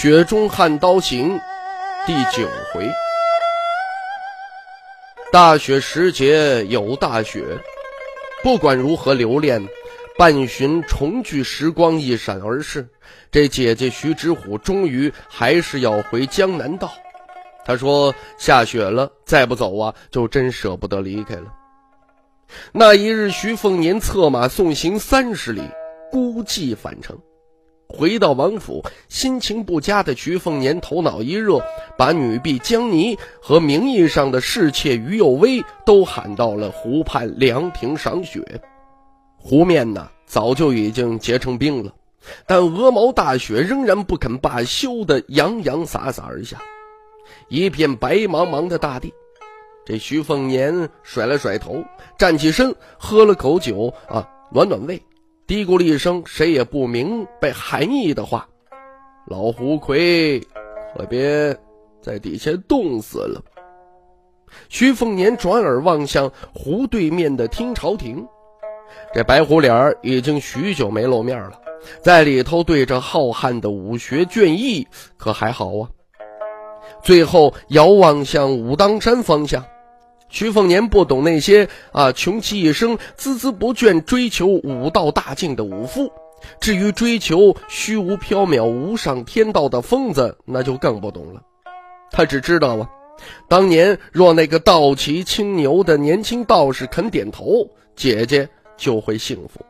雪中悍刀行》第九回，大雪时节有大雪。不管如何留恋，半旬重聚时光一闪而逝。这姐姐徐知虎终于还是要回江南道。他说：“下雪了，再不走啊，就真舍不得离开了。”那一日，徐凤年策马送行三十里，孤寂返程。回到王府，心情不佳的徐凤年头脑一热，把女婢江妮和名义上的侍妾于幼薇都喊到了湖畔凉亭赏雪。湖面呢，早就已经结成冰了，但鹅毛大雪仍然不肯罢休的洋洋洒洒而下，一片白茫茫的大地。这徐凤年甩了甩头，站起身，喝了口酒啊，暖暖胃。嘀咕了一声谁也不明白含义的话：“老胡魁，可别在底下冻死了。”徐凤年转耳望向湖对面的听潮亭，这白虎脸已经许久没露面了，在里头对着浩瀚的武学卷意，可还好啊。最后遥望向武当山方向。徐凤年不懂那些啊，穷其一生孜孜不倦追求武道大境的武夫，至于追求虚无缥缈无上天道的疯子，那就更不懂了。他只知道啊，当年若那个道奇青牛的年轻道士肯点头，姐姐就会幸福。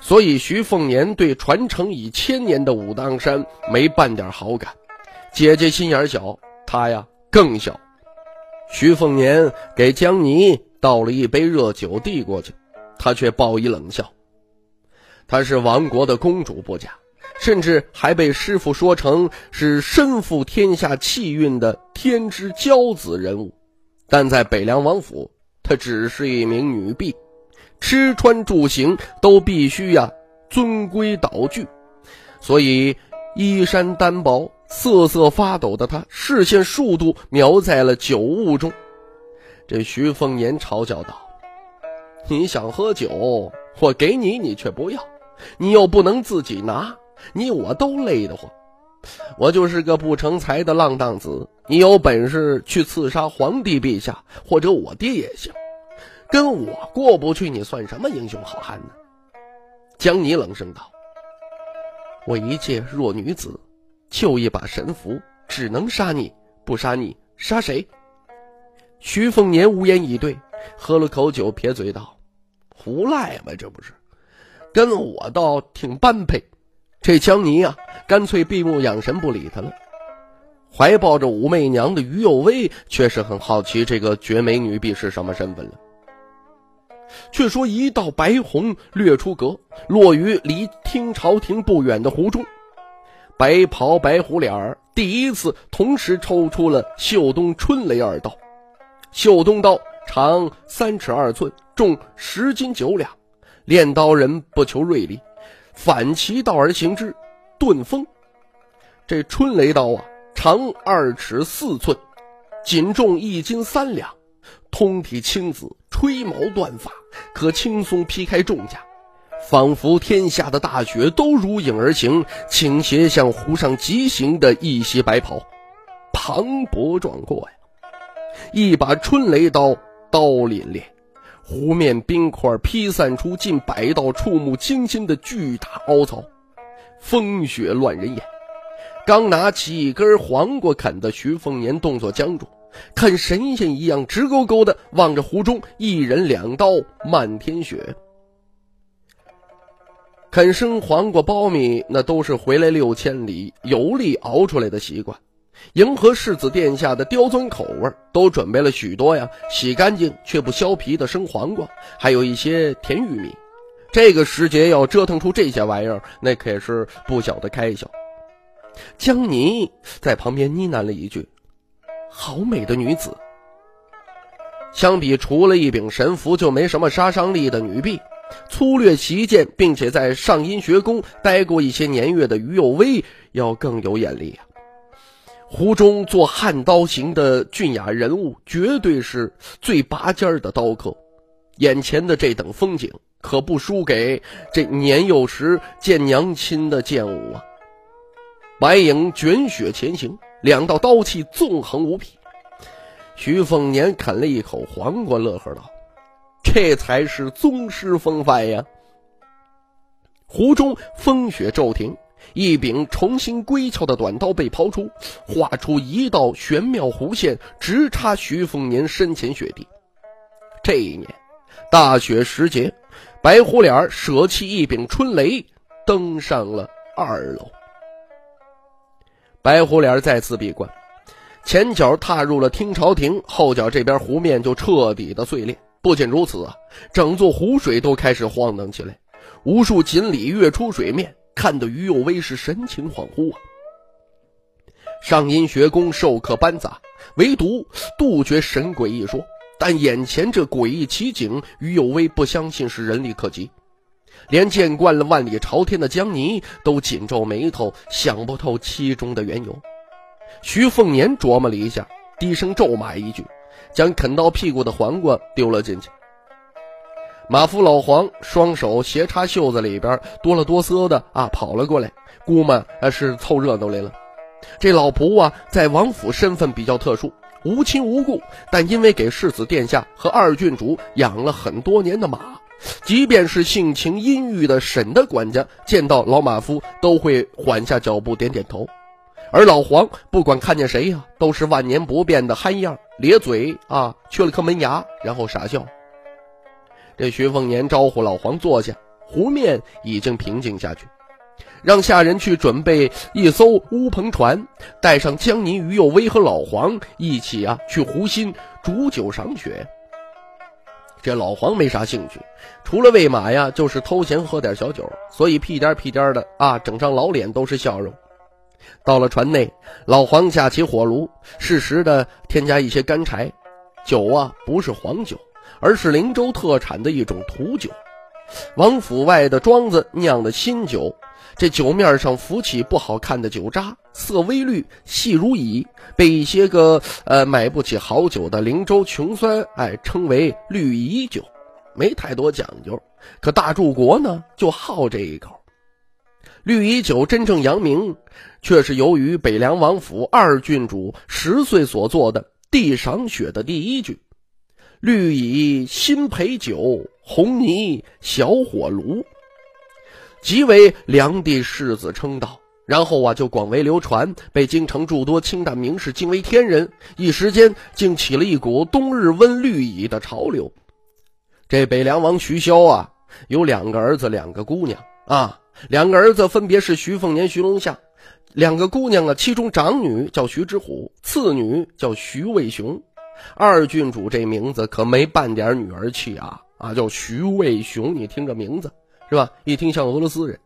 所以徐凤年对传承已千年的武当山没半点好感。姐姐心眼小，他呀更小。徐凤年给江泥倒了一杯热酒，递过去，他却报以冷笑。她是亡国的公主不假，甚至还被师傅说成是身负天下气运的天之骄子人物，但在北凉王府，她只是一名女婢，吃穿住行都必须呀遵规蹈矩，所以衣衫单薄。瑟瑟发抖的他，视线数度瞄在了酒雾中。这徐凤年嘲笑道：“你想喝酒，我给你，你却不要；你又不能自己拿，你我都累得慌。我就是个不成才的浪荡子，你有本事去刺杀皇帝陛下或者我爹也行，跟我过不去，你算什么英雄好汉呢？”江泥冷声道：“我一介弱女子。”就一把神符，只能杀你，不杀你杀谁？徐凤年无言以对，喝了口酒，撇嘴道：“胡赖嘛，这不是？跟我倒挺般配。”这江泥啊，干脆闭目养神，不理他了。怀抱着武媚娘的于有薇，却是很好奇这个绝美女婢是什么身份了。却说一道白虹掠出阁，落于离听朝廷不远的湖中。白袍白虎脸儿，第一次同时抽出了秀东春雷二刀。秀东刀长三尺二寸，重十斤九两。练刀人不求锐利，反其道而行之，钝锋。这春雷刀啊，长二尺四寸，仅重一斤三两，通体青紫，吹毛断发，可轻松劈开重甲。仿佛天下的大雪都如影而形，倾斜向湖上疾行的一袭白袍，磅礴壮阔呀！一把春雷刀，刀凛冽，湖面冰块劈散出近百道触目惊心的巨大凹槽，风雪乱人眼。刚拿起一根黄瓜啃的徐凤年动作僵住，看神仙一样直勾勾的望着湖中一人两刀漫天雪。啃生黄瓜、苞米，那都是回来六千里游历熬出来的习惯。迎合世子殿下的刁钻口味，都准备了许多呀，洗干净却不削皮的生黄瓜，还有一些甜玉米。这个时节要折腾出这些玩意儿，那可是不小的开销。江泥在旁边呢喃了一句：“好美的女子。”相比除了一柄神符就没什么杀伤力的女婢，粗略习剑并且在上阴学宫待过一些年月的于有威要更有眼力啊！湖中做汉刀行的俊雅人物，绝对是最拔尖儿的刀客。眼前的这等风景，可不输给这年幼时见娘亲的剑舞啊！白影卷雪前行，两道刀气纵横无匹。徐凤年啃了一口黄瓜，乐呵道：“这才是宗师风范呀！”湖中风雪骤停，一柄重新归鞘的短刀被抛出，画出一道玄妙弧线，直插徐凤年身前雪地。这一年大雪时节，白虎脸舍弃一柄春雷，登上了二楼。白虎脸再次闭关。前脚踏入了听朝廷，后脚这边湖面就彻底的碎裂。不仅如此啊，整座湖水都开始晃荡起来，无数锦鲤跃出水面，看得于有威是神情恍惚啊。上阴学宫授课班杂，唯独杜绝神鬼一说。但眼前这诡异奇景，于有威不相信是人力可及，连见惯了万里朝天的江泥都紧皱眉头，想不透其中的缘由。徐凤年琢磨了一下，低声咒骂一句，将啃到屁股的黄瓜丢了进去。马夫老黄双手斜插袖子里边，哆了哆嗦的啊跑了过来，估摸啊是凑热闹来了。这老仆啊，在王府身份比较特殊，无亲无故，但因为给世子殿下和二郡主养了很多年的马，即便是性情阴郁的沈的管家，见到老马夫都会缓下脚步，点点头。而老黄不管看见谁呀，都是万年不变的憨样，咧嘴啊，缺了颗门牙，然后傻笑。这徐凤年招呼老黄坐下，湖面已经平静下去，让下人去准备一艘乌篷船，带上江宁、于有威和老黄一起啊去湖心煮酒赏雪。这老黄没啥兴趣，除了喂马呀，就是偷闲喝点小酒，所以屁颠屁颠的啊，整张老脸都是笑容。到了船内，老黄架起火炉，适时的添加一些干柴。酒啊，不是黄酒，而是灵州特产的一种土酒，王府外的庄子酿的新酒。这酒面上浮起不好看的酒渣，色微绿，细如蚁，被一些个呃买不起好酒的灵州穷酸哎称为绿蚁酒，没太多讲究。可大柱国呢，就好这一口。绿蚁酒真正扬名，却是由于北凉王府二郡主十岁所做的地赏雪的第一句：“绿蚁新醅酒，红泥小火炉。”即为梁帝世子称道。然后啊，就广为流传，被京城诸多清淡名士敬为天人。一时间，竟起了一股冬日温绿蚁的潮流。这北凉王徐骁啊，有两个儿子，两个姑娘啊。两个儿子分别是徐凤年、徐龙夏，两个姑娘啊，其中长女叫徐之虎，次女叫徐渭雄。二郡主这名字可没半点女儿气啊啊，叫徐渭雄，你听这名字是吧？一听像俄罗斯人。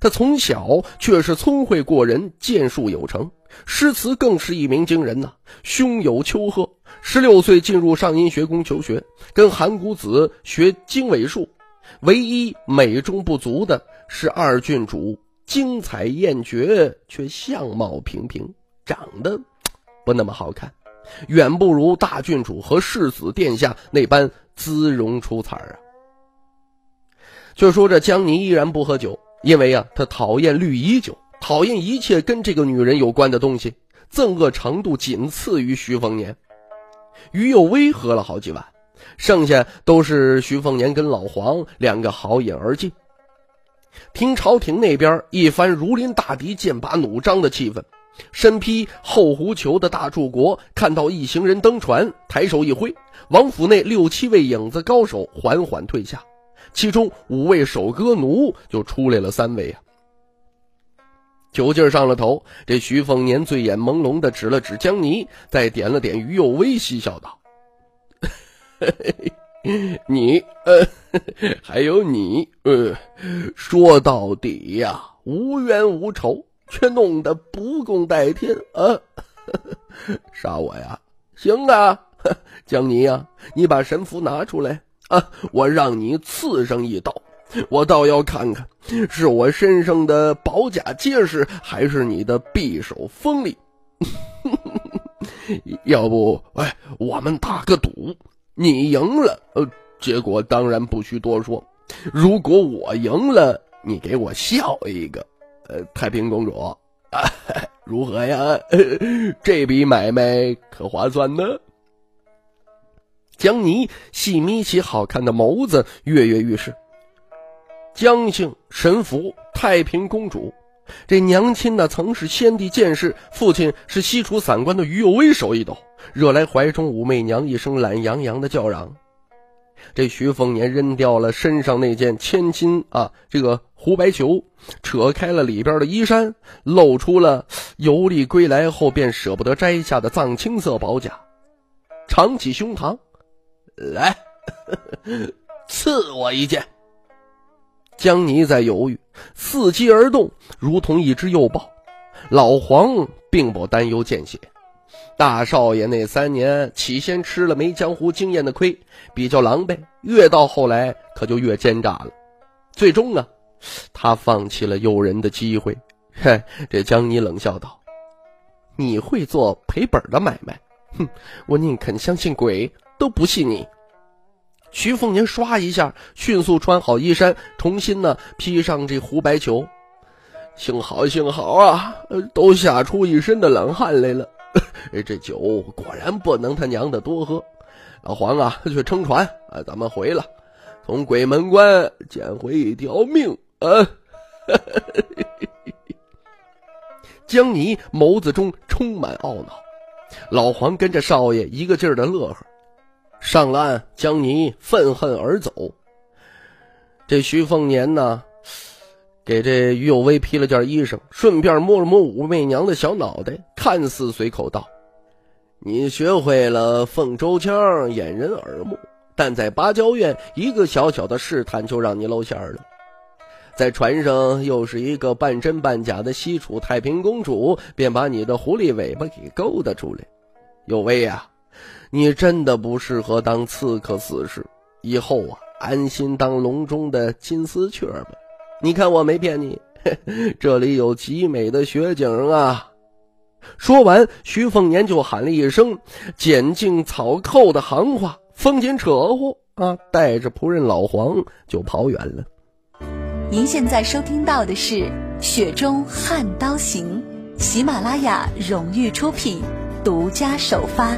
他从小却是聪慧过人，剑术有成，诗词更是一鸣惊人呐，胸有丘壑。十六岁进入上阴学宫求学，跟韩谷子学经纬术。唯一美中不足的是，二郡主精彩艳绝，却相貌平平，长得不那么好看，远不如大郡主和世子殿下那般姿容出彩啊。就说这江宁依然不喝酒，因为啊，他讨厌绿衣酒，讨厌一切跟这个女人有关的东西，憎恶程度仅次于徐凤年。于有威喝了好几碗。剩下都是徐凤年跟老黄两个好饮而尽。听朝廷那边一番如临大敌、剑拔弩张的气氛，身披厚狐裘的大柱国看到一行人登船，抬手一挥，王府内六七位影子高手缓缓退下，其中五位守歌奴就出来了三位啊。酒劲上了头，这徐凤年醉眼朦胧的指了指江泥，再点了点于右威，嬉笑道。你呃，还有你呃，说到底呀，无冤无仇，却弄得不共戴天啊！杀我呀！行啊，江泥呀，你把神符拿出来啊！我让你刺上一刀，我倒要看看，是我身上的宝甲结实，还是你的匕首锋利。要不，哎，我们打个赌，你赢了，呃，结果当然不需多说。如果我赢了，你给我笑一个，呃，太平公主，啊，如何呀？这笔买卖可划算呢？江泥细眯起好看的眸子，跃跃欲试。江姓神符，太平公主。这娘亲呢，曾是先帝剑士，父亲是西楚散官的于有为手一抖，惹来怀中武媚娘一声懒洋洋的叫嚷。这徐凤年扔掉了身上那件千金啊，这个胡白裘，扯开了里边的衣衫，露出了游历归来后便舍不得摘下的藏青色宝甲，敞起胸膛，来，赐我一件。江泥在犹豫，伺机而动，如同一只幼豹。老黄并不担忧见血，大少爷那三年起先吃了没江湖经验的亏，比较狼狈，越到后来可就越奸诈了。最终啊，他放弃了诱人的机会。嘿，这江泥冷笑道：“你会做赔本的买卖？哼，我宁肯相信鬼，都不信你。”徐凤年唰一下，迅速穿好衣衫，重新呢披上这胡白裘。幸好，幸好啊，都吓出一身的冷汗来了。这酒果然不能他娘的多喝。老黄啊，去撑船啊，咱们回了，从鬼门关捡回一条命啊！江泥眸子中充满懊恼，老黄跟着少爷一个劲儿的乐呵。上了岸，江泥愤恨而走。这徐凤年呢，给这于有为披了件衣裳，顺便摸了摸武媚娘的小脑袋，看似随口道：“你学会了凤州腔，掩人耳目，但在芭蕉院，一个小小的试探就让你露馅了。在船上，又是一个半真半假的西楚太平公主，便把你的狐狸尾巴给勾搭出来。有为呀！”你真的不适合当刺客死士，以后啊，安心当笼中的金丝雀吧。你看我没骗你，这里有极美的雪景啊！说完，徐凤年就喊了一声“剪尽草寇”的行话，风紧扯呼啊，带着仆人老黄就跑远了。您现在收听到的是《雪中悍刀行》，喜马拉雅荣誉出品，独家首发。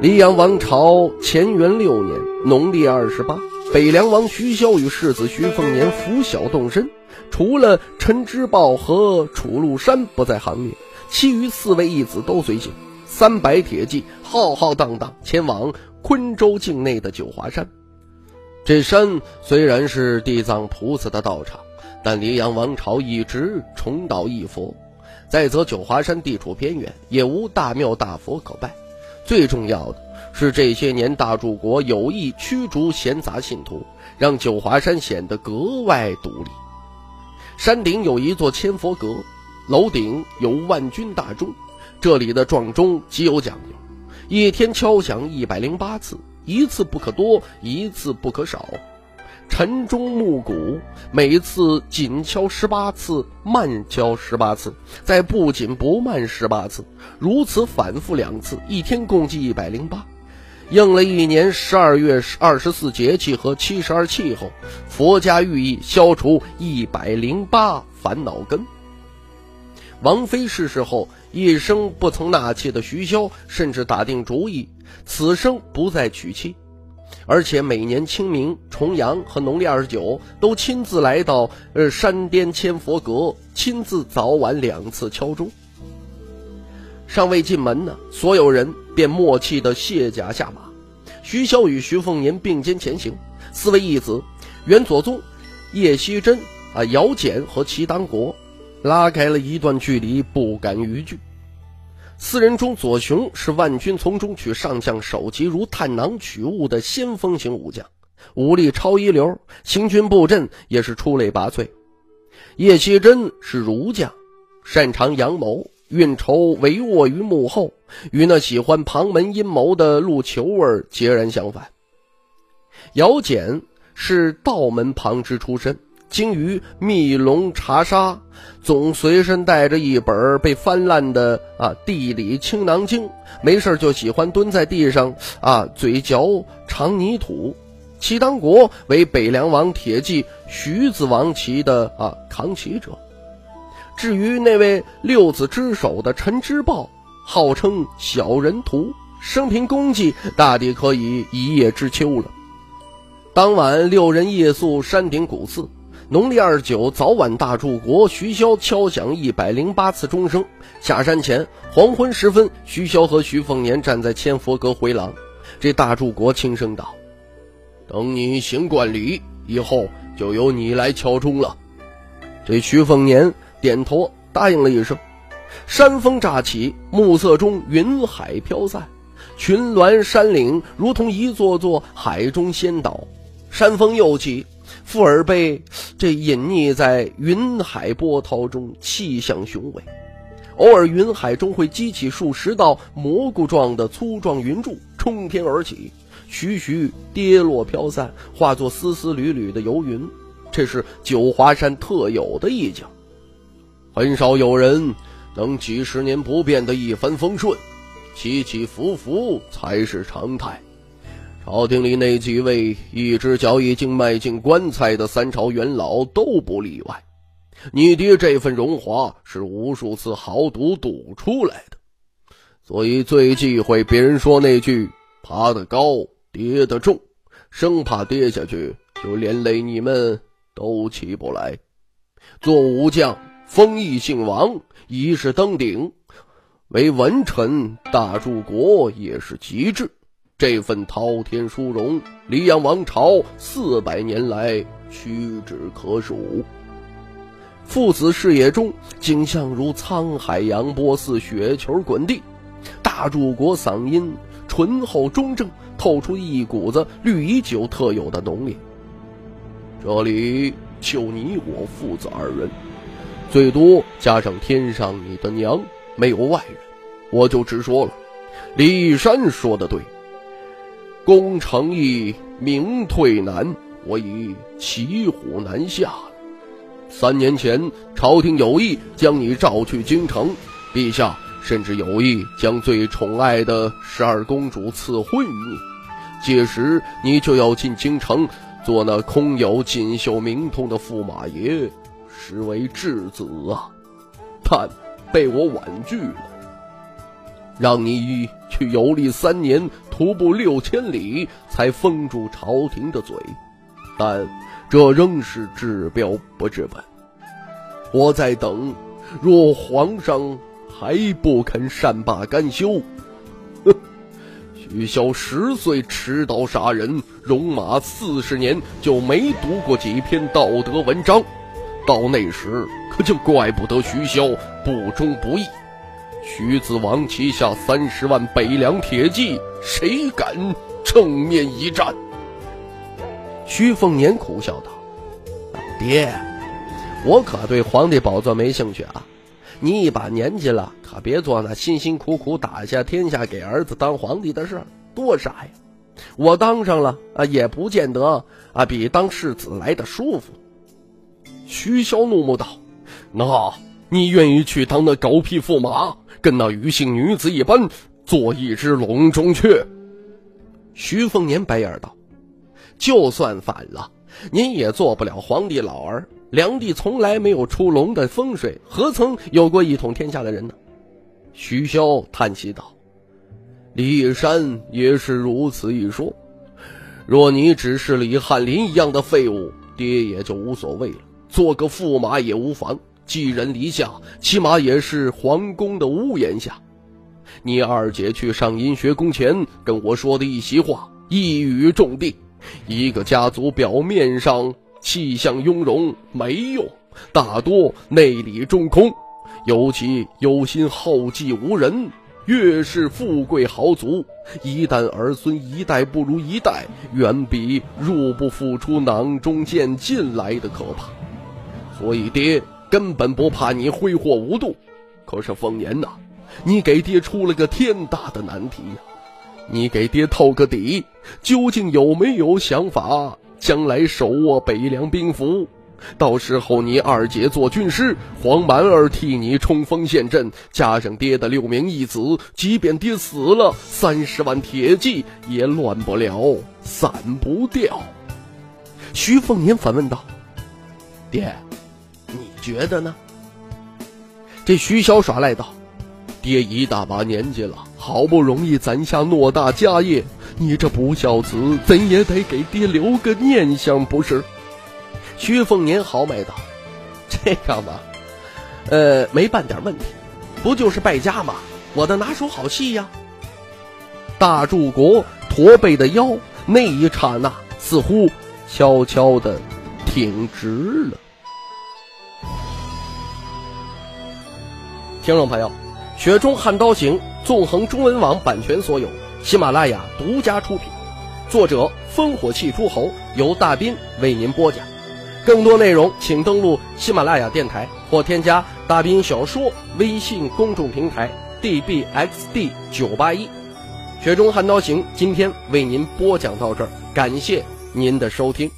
黎阳王朝乾元六年农历二十八，北凉王徐骁与世子徐凤年拂晓动身，除了陈之豹和楚禄山不在行列，其余四位义子都随行。三百铁骑浩浩荡荡前往昆州境内的九华山。这山虽然是地藏菩萨的道场，但黎阳王朝一直重蹈一佛。再则九华山地处偏远，也无大庙大佛可拜。最重要的是，这些年大柱国有意驱逐闲杂信徒，让九华山显得格外独立。山顶有一座千佛阁，楼顶有万钧大钟，这里的撞钟极有讲究，一天敲响一百零八次，一次不可多，一次不可少。晨钟暮鼓，每次紧敲十八次，慢敲十八次，再不紧不慢十八次，如此反复两次，一天共计一百零八，应了一年十二月二十四节气和七十二气候。佛家寓意消除一百零八烦恼根。王妃逝世后，一生不曾纳妾的徐骁，甚至打定主意，此生不再娶妻。而且每年清明、重阳和农历二十九，都亲自来到呃山巅千佛阁，亲自早晚两次敲钟。尚未进门呢，所有人便默契的卸甲下马。徐骁与徐凤年并肩前行，四位义子袁左宗、叶希真、啊姚简和齐当国拉开了一段距离，不敢逾距。四人中，左雄是万军丛中取上将首级如探囊取物的先锋型武将，武力超一流，行军布阵也是出类拔萃。叶希真是儒将，擅长阳谋，运筹帷幄于幕后，与那喜欢旁门阴谋的陆求儿截然相反。姚简是道门旁支出身，精于密龙查杀，总随身带着一本被翻烂的啊《地理青囊经》，没事就喜欢蹲在地上啊嘴嚼长泥土。齐当国为北凉王铁骑徐子王旗的啊扛旗者。至于那位六子之首的陈之豹，号称小人徒，生平功绩大抵可以一叶知秋了。当晚六人夜宿山顶古寺，农历二九早晚大柱国徐骁敲响一百零八次钟声。下山前黄昏时分，徐骁和徐凤年站在千佛阁回廊。这大柱国轻声道。等你行冠礼以后，就由你来敲钟了。这徐凤年点头答应了一声。山风乍起，暮色中云海飘散，群峦山岭如同一座座海中仙岛。山风又起，富尔贝这隐匿在云海波涛中，气象雄伟。偶尔云海中会激起数十道蘑菇状的粗壮云柱，冲天而起。徐徐跌落飘散，化作丝丝缕缕的游云。这是九华山特有的意境，很少有人能几十年不变的一帆风顺，起起伏伏才是常态。朝廷里那几位一只脚已经迈进棺材的三朝元老都不例外。你爹这份荣华是无数次豪赌赌出来的，所以最忌讳别人说那句“爬得高”。跌得重，生怕跌下去就连累你们都起不来。做武将，封邑姓王，一世登顶；为文臣，大柱国也是极致。这份滔天殊荣，黎阳王朝四百年来屈指可数。父子视野中，景象如沧海扬波，似雪球滚地。大柱国嗓音醇厚中正。透出一股子绿衣酒特有的浓烈。这里就你我父子二人，最多加上天上你的娘，没有外人。我就直说了，李玉山说的对，攻城易，名退难，我已骑虎难下了。三年前，朝廷有意将你召去京城，陛下甚至有意将最宠爱的十二公主赐婚于你。届时你就要进京城，做那空有锦绣名通的驸马爷，实为质子啊！但被我婉拒了。让你去游历三年，徒步六千里，才封住朝廷的嘴，但这仍是治标不治本。我在等，若皇上还不肯善罢甘休。哼徐骁十岁持刀杀人，戎马四十年就没读过几篇道德文章，到那时可就怪不得徐骁不忠不义。徐子王旗下三十万北凉铁骑，谁敢正面一战？徐凤年苦笑道：“爹，我可对皇帝宝座没兴趣啊。你一把年纪了。”可别做那辛辛苦苦打下天下给儿子当皇帝的事儿，多傻呀！我当上了啊，也不见得啊比当世子来的舒服。徐骁怒目道：“那你愿意去当那狗屁驸马，跟那余姓女子一般，做一只笼中雀？”徐凤年白眼道：“就算反了，您也做不了皇帝老儿。梁帝从来没有出笼的风水，何曾有过一统天下的人呢？”徐骁叹息道：“李玉山也是如此一说。若你只是李翰林一样的废物，爹也就无所谓了。做个驸马也无妨，寄人篱下，起码也是皇宫的屋檐下。你二姐去上阴学宫前跟我说的一席话，一语中的。一个家族表面上气象雍容，没用，大多内里中空。”尤其有心后继无人，越是富贵豪族，一旦儿孙一代不如一代，远比入不敷出囊中见进来的可怕。所以爹根本不怕你挥霍无度。可是凤年呐，你给爹出了个天大的难题呀！你给爹透个底，究竟有没有想法将来手握北凉兵符？到时候你二姐做军师，黄蛮儿替你冲锋陷阵，加上爹的六名义子，即便爹死了，三十万铁骑也乱不了，散不掉。徐凤年反问道：“爹，觉得呢？”这徐小耍赖道：“爹一大把年纪了，好不容易攒下偌大家业，你这不孝子怎也得给爹留个念想，不是？”徐凤年豪迈道：“这个嘛，呃，没半点问题，不就是败家吗？我的拿手好戏呀！”大柱国驼背的腰，那一刹那似乎悄悄的挺直了。听众朋友，《雪中悍刀行》纵横中文网版权所有，喜马拉雅独家出品，作者烽火戏诸侯，由大斌为您播讲。更多内容请登录喜马拉雅电台或添加大斌小说微信公众平台 dbxd 九八一。《雪中悍刀行》今天为您播讲到这儿，感谢您的收听。